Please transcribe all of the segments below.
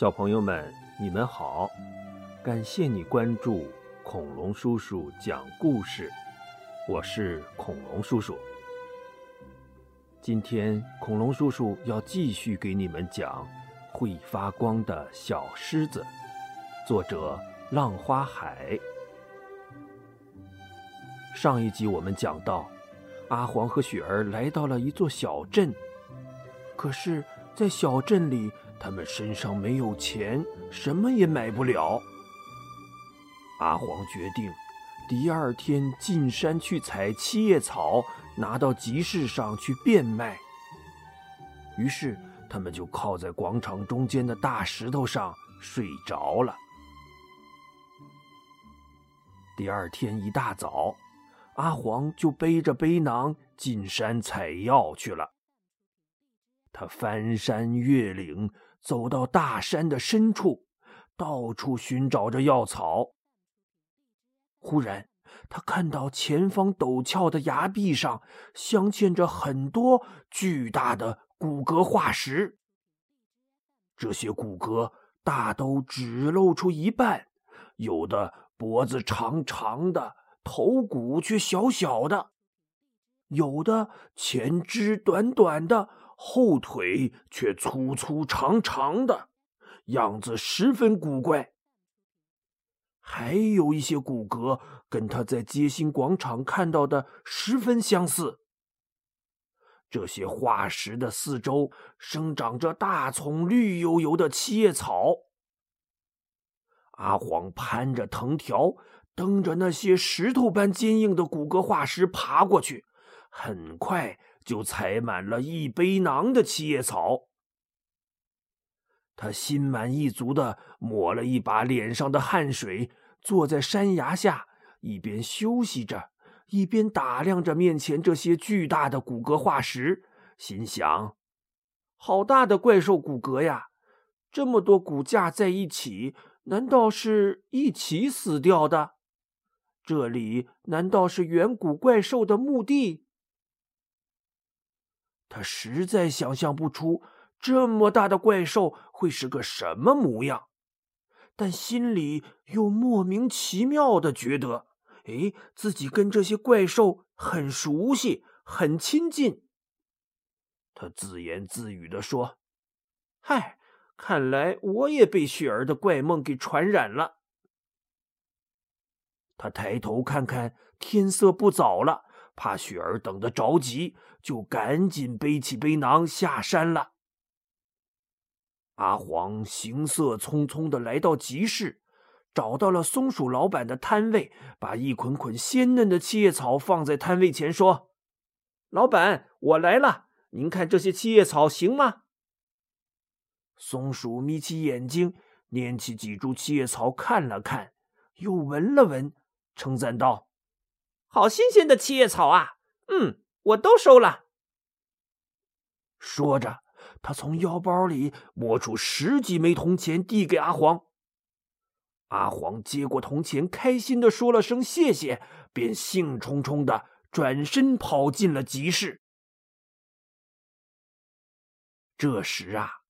小朋友们，你们好！感谢你关注恐龙叔叔讲故事，我是恐龙叔叔。今天恐龙叔叔要继续给你们讲《会发光的小狮子》，作者浪花海。上一集我们讲到，阿黄和雪儿来到了一座小镇，可是，在小镇里。他们身上没有钱，什么也买不了。阿黄决定第二天进山去采七叶草，拿到集市上去变卖。于是，他们就靠在广场中间的大石头上睡着了。第二天一大早，阿黄就背着背囊进山采药去了。他翻山越岭。走到大山的深处，到处寻找着药草。忽然，他看到前方陡峭的崖壁上镶嵌着很多巨大的骨骼化石。这些骨骼大都只露出一半，有的脖子长长的，头骨却小小的；有的前肢短短的。后腿却粗粗长长的，样子十分古怪。还有一些骨骼跟他在街心广场看到的十分相似。这些化石的四周生长着大丛绿油油的七叶草。阿黄攀着藤条，蹬着那些石头般坚硬的骨骼化石爬过去，很快。就采满了一背囊的七叶草。他心满意足的抹了一把脸上的汗水，坐在山崖下，一边休息着，一边打量着面前这些巨大的骨骼化石，心想：好大的怪兽骨骼呀！这么多骨架在一起，难道是一起死掉的？这里难道是远古怪兽的墓地？他实在想象不出这么大的怪兽会是个什么模样，但心里又莫名其妙的觉得，哎，自己跟这些怪兽很熟悉，很亲近。他自言自语的说：“嗨，看来我也被雪儿的怪梦给传染了。”他抬头看看，天色不早了。怕雪儿等得着急，就赶紧背起背囊下山了。阿黄行色匆匆的来到集市，找到了松鼠老板的摊位，把一捆捆鲜嫩的七叶草放在摊位前，说：“老板，我来了，您看这些七叶草行吗？”松鼠眯起眼睛，拈起几株七叶草看了看，又闻了闻，称赞道。好新鲜的七叶草啊！嗯，我都收了。说着，他从腰包里摸出十几枚铜钱，递给阿黄。阿黄接过铜钱，开心的说了声谢谢，便兴冲冲的转身跑进了集市。这时啊，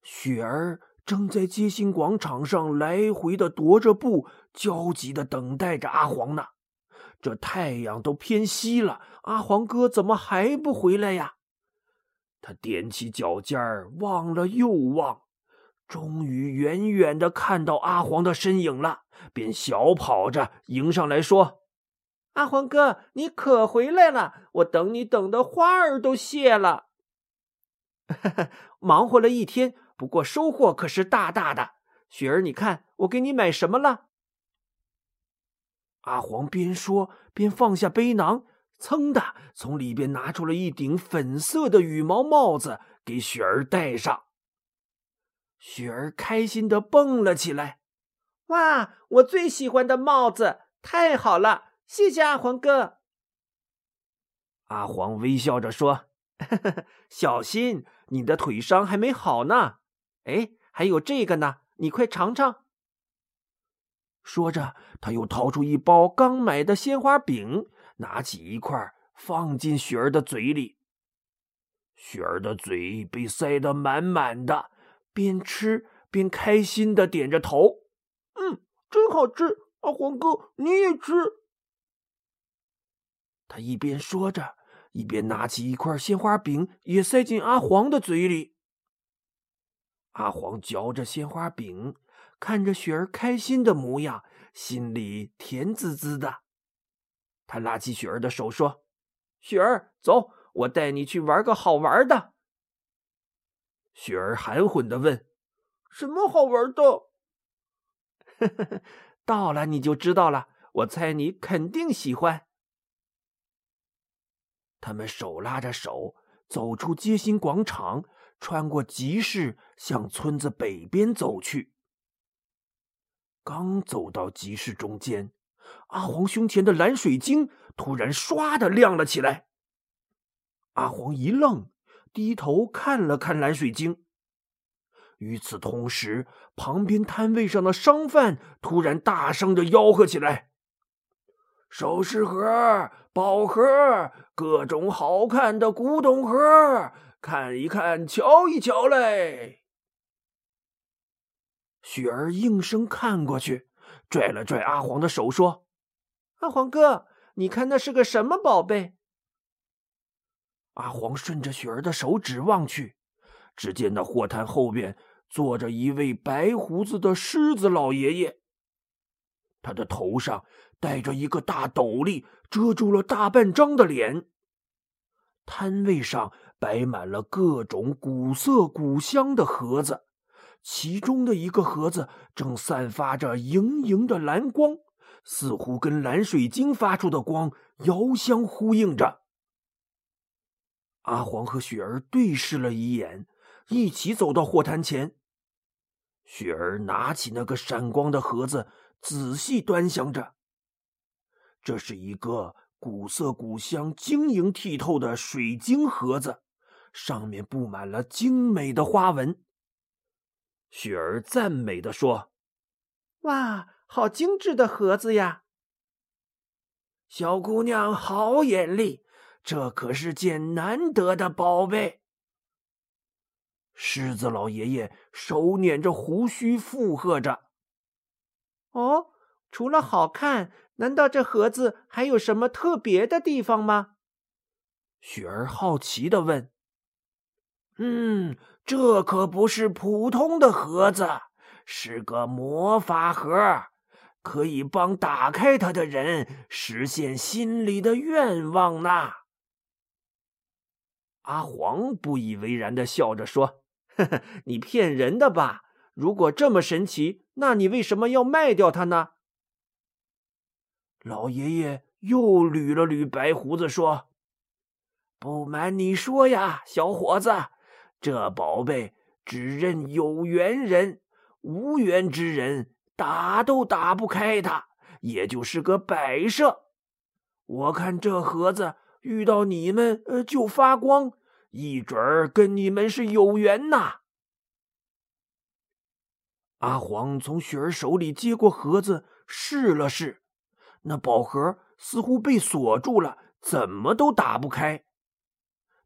雪儿正在街心广场上来回的踱着步，焦急的等待着阿黄呢。这太阳都偏西了，阿黄哥怎么还不回来呀？他踮起脚尖儿望了又望，终于远远的看到阿黄的身影了，便小跑着迎上来说：“阿黄哥，你可回来了！我等你等的花儿都谢了。忙活了一天，不过收获可是大大的。雪儿，你看我给你买什么了？”阿黄边说边放下背囊，噌的从里边拿出了一顶粉色的羽毛帽子给雪儿戴上。雪儿开心的蹦了起来：“哇，我最喜欢的帽子！太好了，谢谢阿黄哥。”阿黄微笑着说：“小心，你的腿伤还没好呢。哎，还有这个呢，你快尝尝。”说着，他又掏出一包刚买的鲜花饼，拿起一块放进雪儿的嘴里。雪儿的嘴被塞得满满的，边吃边开心的点着头：“嗯，真好吃！阿黄哥，你也吃。”他一边说着，一边拿起一块鲜花饼，也塞进阿黄的嘴里。阿黄嚼着鲜花饼，看着雪儿开心的模样，心里甜滋滋的。他拉起雪儿的手说：“雪儿，走，我带你去玩个好玩的。”雪儿含混的问：“什么好玩的？”“呵呵呵，到了你就知道了。我猜你肯定喜欢。”他们手拉着手走出街心广场，穿过集市，向村子北边走去。刚走到集市中间，阿黄胸前的蓝水晶突然唰的亮了起来。阿黄一愣，低头看了看蓝水晶。与此同时，旁边摊位上的商贩突然大声的吆喝起来。首饰盒、宝盒，各种好看的古董盒，看一看，瞧一瞧嘞！雪儿应声看过去，拽了拽阿黄的手，说：“阿黄哥，你看那是个什么宝贝？”阿黄顺着雪儿的手指望去，只见那货摊后边坐着一位白胡子的狮子老爷爷，他的头上。戴着一个大斗笠，遮住了大半张的脸。摊位上摆满了各种古色古香的盒子，其中的一个盒子正散发着莹莹的蓝光，似乎跟蓝水晶发出的光遥相呼应着。阿黄和雪儿对视了一眼，一起走到货摊前。雪儿拿起那个闪光的盒子，仔细端详着。这是一个古色古香、晶莹剔透的水晶盒子，上面布满了精美的花纹。雪儿赞美的说：“哇，好精致的盒子呀！”小姑娘好眼力，这可是件难得的宝贝。狮子老爷爷手捻着胡须附和着：“哦，除了好看。”难道这盒子还有什么特别的地方吗？雪儿好奇的问。“嗯，这可不是普通的盒子，是个魔法盒，可以帮打开它的人实现心里的愿望呢。”阿黄不以为然的笑着说：“呵呵，你骗人的吧？如果这么神奇，那你为什么要卖掉它呢？”老爷爷又捋了捋白胡子，说：“不瞒你说呀，小伙子，这宝贝只认有缘人，无缘之人打都打不开它，也就是个摆设。我看这盒子遇到你们，呃，就发光，一准儿跟你们是有缘呐。”阿黄从雪儿手里接过盒子，试了试。那宝盒似乎被锁住了，怎么都打不开。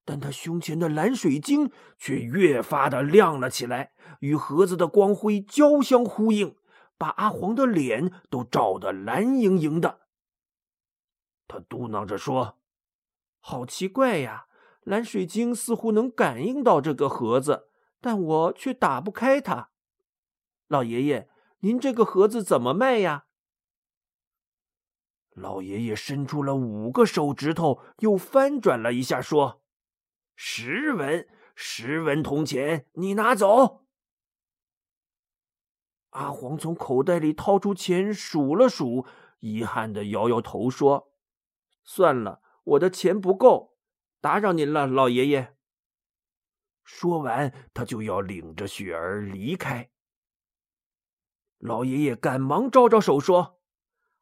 但他胸前的蓝水晶却越发的亮了起来，与盒子的光辉交相呼应，把阿黄的脸都照得蓝莹莹的。他嘟囔着说：“好奇怪呀，蓝水晶似乎能感应到这个盒子，但我却打不开它。老爷爷，您这个盒子怎么卖呀？”老爷爷伸出了五个手指头，又翻转了一下，说：“十文，十文铜钱，你拿走。”阿黄从口袋里掏出钱，数了数，遗憾的摇摇头，说：“算了，我的钱不够，打扰您了，老爷爷。”说完，他就要领着雪儿离开。老爷爷赶忙招招手，说。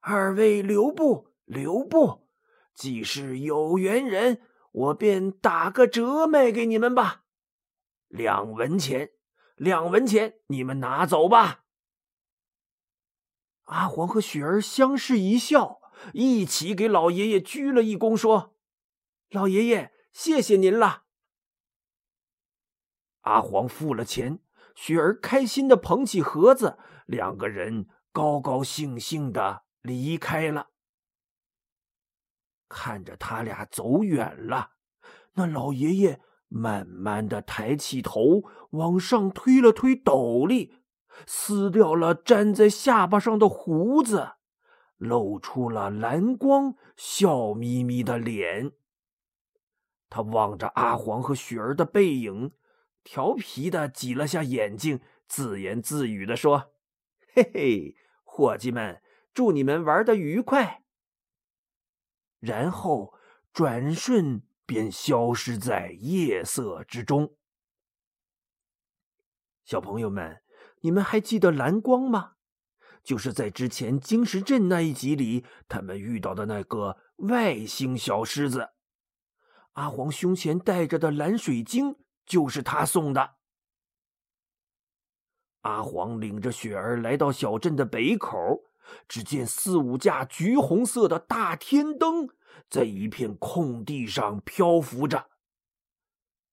二位留步，留步！既是有缘人，我便打个折卖给你们吧。两文钱，两文钱，你们拿走吧。阿黄和雪儿相视一笑，一起给老爷爷鞠了一躬，说：“老爷爷，谢谢您了。”阿黄付了钱，雪儿开心的捧起盒子，两个人高高兴兴的离开了。看着他俩走远了，那老爷爷慢慢的抬起头，往上推了推斗笠，撕掉了粘在下巴上的胡子，露出了蓝光，笑眯眯的脸。他望着阿黄和雪儿的背影，调皮的挤了下眼睛，自言自语的说：“嘿嘿，伙计们，祝你们玩的愉快。”然后转瞬便消失在夜色之中。小朋友们，你们还记得蓝光吗？就是在之前晶石镇那一集里，他们遇到的那个外星小狮子。阿黄胸前戴着的蓝水晶就是他送的。阿黄领着雪儿来到小镇的北口，只见四五架橘红色的大天灯在一片空地上漂浮着。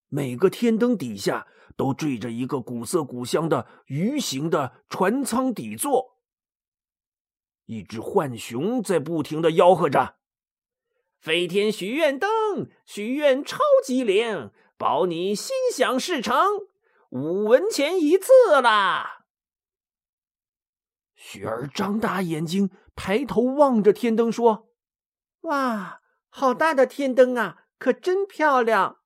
每个天灯底下都缀着一个古色古香的鱼形的船舱底座。一只浣熊在不停的吆喝着。飞天许愿灯，许愿超级灵，保你心想事成，五文钱一次啦！雪儿张大眼睛，抬头望着天灯，说：“哇，好大的天灯啊，可真漂亮！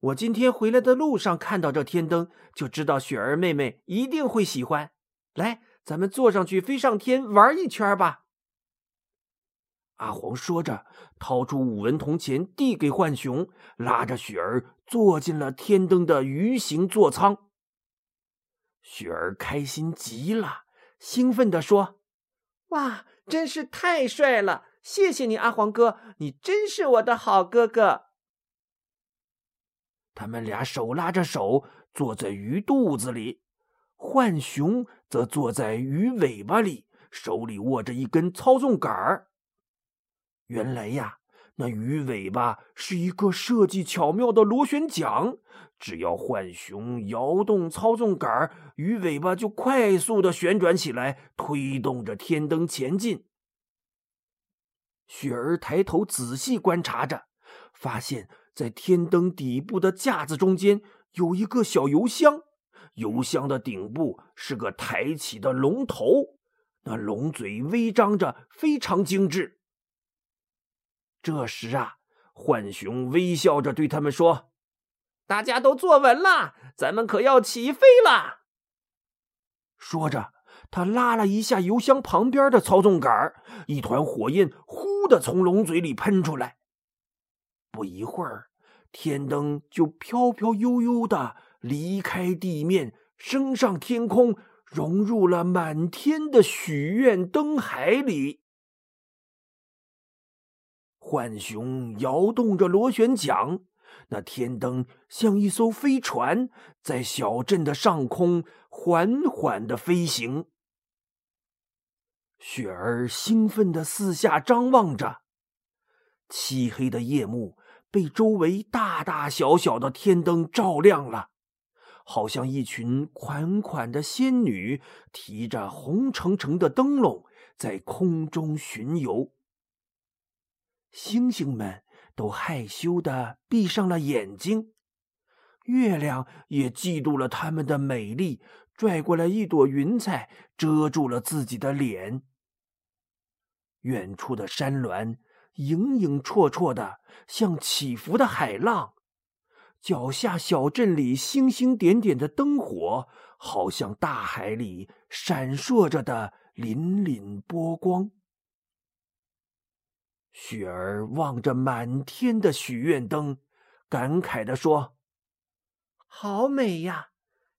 我今天回来的路上看到这天灯，就知道雪儿妹妹一定会喜欢。来，咱们坐上去，飞上天玩一圈吧。”阿黄说着，掏出五文铜钱递给浣熊，拉着雪儿坐进了天灯的鱼形座舱。雪儿开心极了，兴奋地说：“哇，真是太帅了！谢谢你，阿黄哥，你真是我的好哥哥。”他们俩手拉着手坐在鱼肚子里，浣熊则坐在鱼尾巴里，手里握着一根操纵杆儿。原来呀，那鱼尾巴是一个设计巧妙的螺旋桨，只要浣熊摇动操纵杆，鱼尾巴就快速的旋转起来，推动着天灯前进。雪儿抬头仔细观察着，发现，在天灯底部的架子中间有一个小油箱，油箱的顶部是个抬起的龙头，那龙嘴微张着，非常精致。这时啊，浣熊微笑着对他们说：“大家都坐稳了，咱们可要起飞了。”说着，他拉了一下油箱旁边的操纵杆，一团火焰呼的从龙嘴里喷出来。不一会儿，天灯就飘飘悠悠的离开地面，升上天空，融入了满天的许愿灯海里。浣熊摇动着螺旋桨，那天灯像一艘飞船，在小镇的上空缓缓的飞行。雪儿兴奋的四下张望着，漆黑的夜幕被周围大大小小的天灯照亮了，好像一群款款的仙女提着红澄澄的灯笼在空中巡游。星星们都害羞的闭上了眼睛，月亮也嫉妒了他们的美丽，拽过来一朵云彩遮住了自己的脸。远处的山峦影影绰绰的，像起伏的海浪；脚下小镇里星星点点的灯火，好像大海里闪烁着的粼粼波光。雪儿望着满天的许愿灯，感慨地说：“好美呀！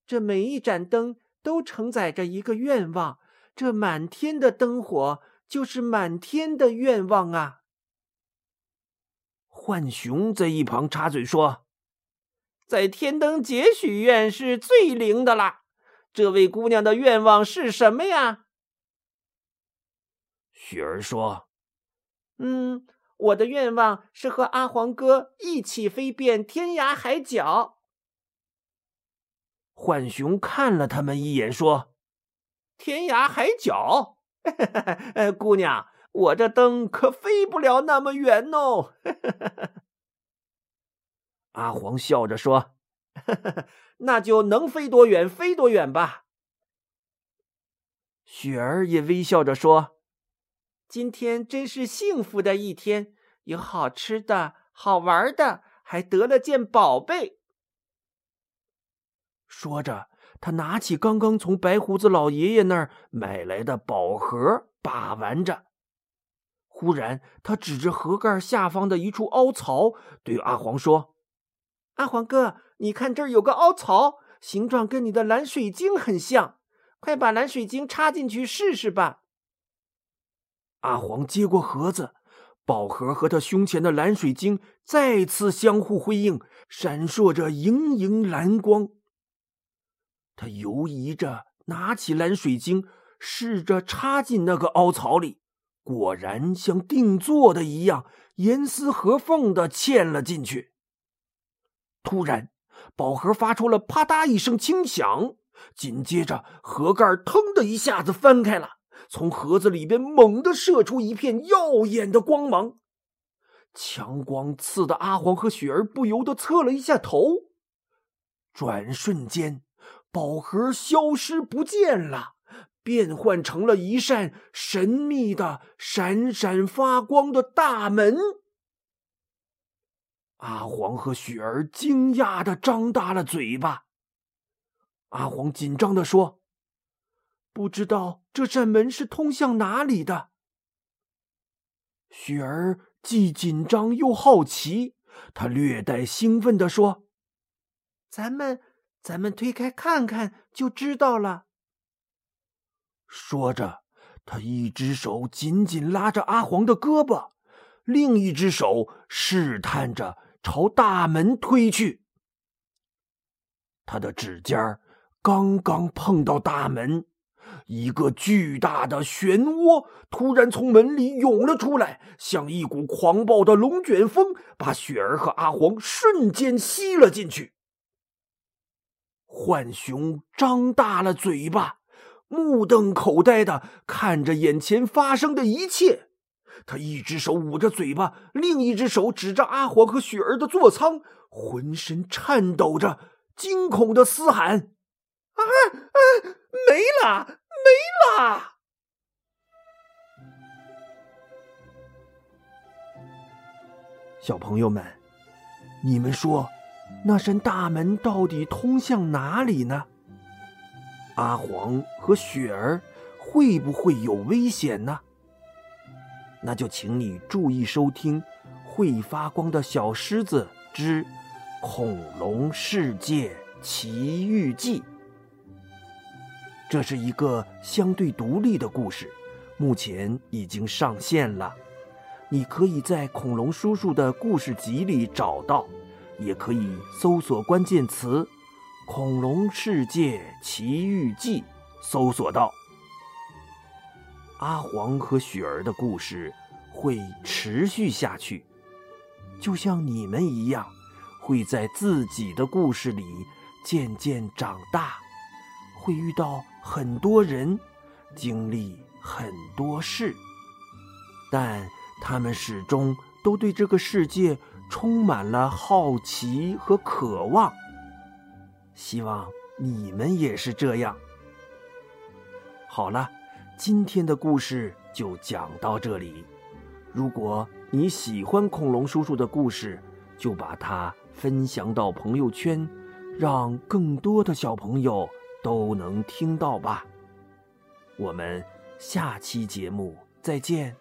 这每一盏灯都承载着一个愿望，这满天的灯火就是满天的愿望啊！”浣熊在一旁插嘴说：“在天灯节许愿是最灵的啦！这位姑娘的愿望是什么呀？”雪儿说。嗯，我的愿望是和阿黄哥一起飞遍天涯海角。浣熊看了他们一眼，说：“天涯海角，姑娘，我这灯可飞不了那么远哦。”阿黄笑着说：“ 那就能飞多远飞多远吧。”雪儿也微笑着说：“今天真是幸福的一天，有好吃的，好玩的，还得了件宝贝。”说着，他拿起刚刚从白胡子老爷爷那儿买来的宝盒，把玩着。忽然，他指着盒盖下方的一处凹槽，对阿黄说：“阿黄哥，你看这儿有个凹槽，形状跟你的蓝水晶很像。”快把蓝水晶插进去试试吧。阿黄接过盒子，宝盒和他胸前的蓝水晶再次相互辉映，闪烁着莹莹蓝光。他犹疑着拿起蓝水晶，试着插进那个凹槽里，果然像定做的一样，严丝合缝的嵌了进去。突然，宝盒发出了啪嗒一声轻响。紧接着，盒盖腾的一下子翻开了，从盒子里边猛地射出一片耀眼的光芒，强光刺得阿黄和雪儿不由得侧了一下头。转瞬间，宝盒消失不见了，变换成了一扇神秘的、闪闪发光的大门。阿黄和雪儿惊讶的张大了嘴巴。阿黄紧张的说：“不知道这扇门是通向哪里的。”雪儿既紧张又好奇，她略带兴奋的说：“咱们，咱们推开看看就知道了。”说着，他一只手紧紧拉着阿黄的胳膊，另一只手试探着朝大门推去。他的指尖儿。刚刚碰到大门，一个巨大的漩涡突然从门里涌了出来，像一股狂暴的龙卷风，把雪儿和阿黄瞬间吸了进去。浣熊张大了嘴巴，目瞪口呆的看着眼前发生的一切。他一只手捂着嘴巴，另一只手指着阿黄和雪儿的座舱，浑身颤抖着，惊恐的嘶喊。啊啊！没了，没了！小朋友们，你们说，那扇大门到底通向哪里呢？阿黄和雪儿会不会有危险呢？那就请你注意收听《会发光的小狮子之恐龙世界奇遇记》。这是一个相对独立的故事，目前已经上线了。你可以在恐龙叔叔的故事集里找到，也可以搜索关键词“恐龙世界奇遇记”，搜索到。阿黄和雪儿的故事会持续下去，就像你们一样，会在自己的故事里渐渐长大。会遇到很多人，经历很多事，但他们始终都对这个世界充满了好奇和渴望。希望你们也是这样。好了，今天的故事就讲到这里。如果你喜欢恐龙叔叔的故事，就把它分享到朋友圈，让更多的小朋友。都能听到吧？我们下期节目再见。